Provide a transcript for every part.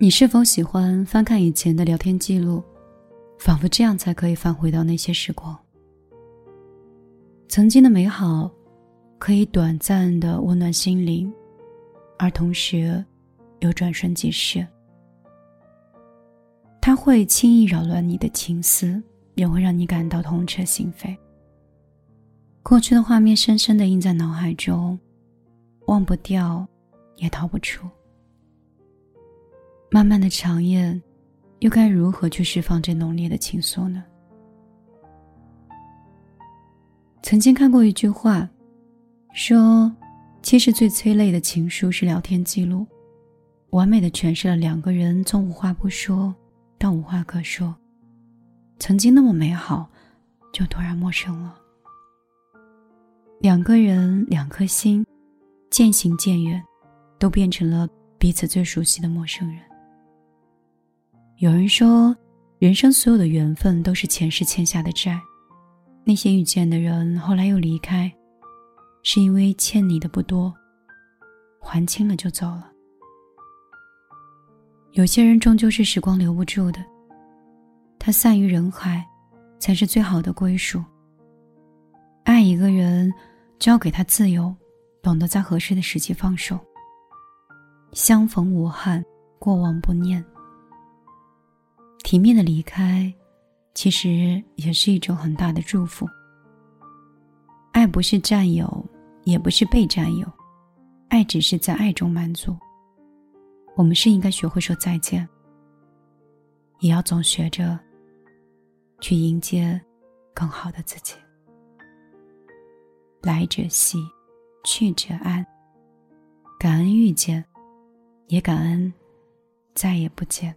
你是否喜欢翻看以前的聊天记录，仿佛这样才可以返回到那些时光？曾经的美好，可以短暂的温暖心灵，而同时又转瞬即逝。它会轻易扰乱你的情思，也会让你感到痛彻心扉。过去的画面深深的印在脑海中，忘不掉，也逃不出。漫漫的长夜，又该如何去释放这浓烈的情愫呢？曾经看过一句话，说，其实最催泪的情书是聊天记录，完美的诠释了两个人从无话不说到无话可说，曾经那么美好，就突然陌生了。两个人，两颗心，渐行渐远，都变成了彼此最熟悉的陌生人。有人说，人生所有的缘分都是前世欠下的债。那些遇见的人，后来又离开，是因为欠你的不多，还清了就走了。有些人终究是时光留不住的，他散于人海，才是最好的归属。爱一个人，交给他自由，懂得在合适的时机放手。相逢无憾，过往不念。体面的离开，其实也是一种很大的祝福。爱不是占有，也不是被占有，爱只是在爱中满足。我们是应该学会说再见，也要总学着去迎接更好的自己。来者惜，去者安。感恩遇见，也感恩再也不见。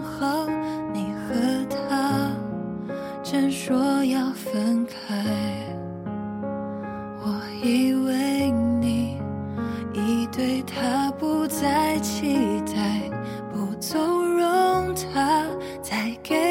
要分开，我以为你已对他不再期待，不纵容他再给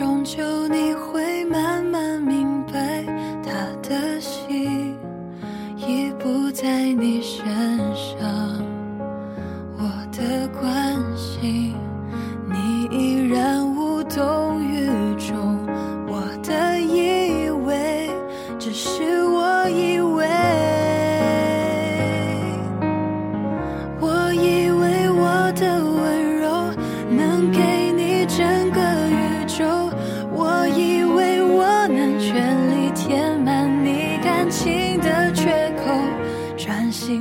终究你会慢慢明白他的心已不在你身。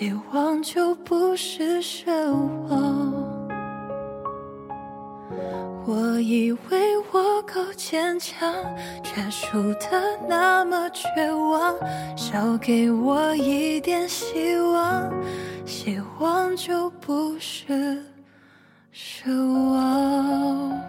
希望就不是奢望。我以为我够坚强却输得那么绝望。少给我一点希望希望就不是奢望。